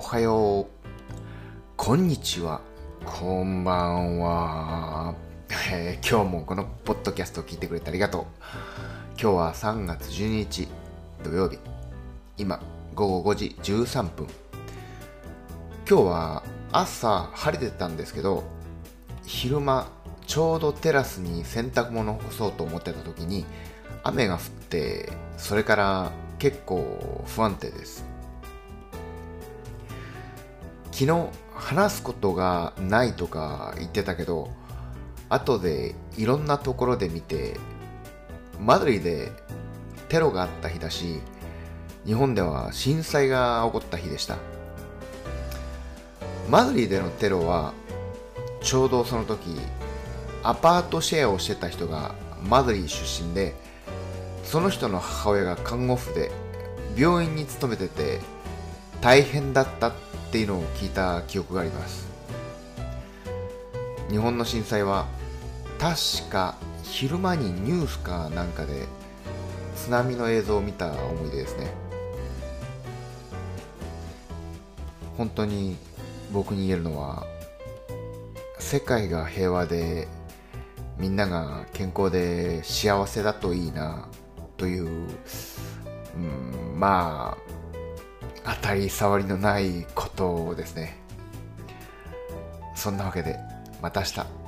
おはよう、こんにちは、こんばんは。えー今日もこのポッドキャストを聞いてくれてありがとう。今日は3月12日土曜日。今、午後5時13分。今日は朝晴れてたんですけど、昼間、ちょうどテラスに洗濯物を干そうと思ってた時に、雨が降って、それから結構不安定です。昨日話すことがないとか言ってたけど後でいろんなところで見てマドリーでテロがあった日だし日本では震災が起こった日でした。マドリーでのテロはちょうどその時アパートシェアをしてた人がマドリー出身でその人の母親が看護婦で病院に勤めてて大変だったっていうのを聞いた記憶があります。日本の震災は確か昼間にニュースかなんかで津波の映像を見た思い出ですね。本当に僕に言えるのは世界が平和でみんなが健康で幸せだといいなという、うん、まあ当たり障りのないことをですね。そんなわけでまた明日。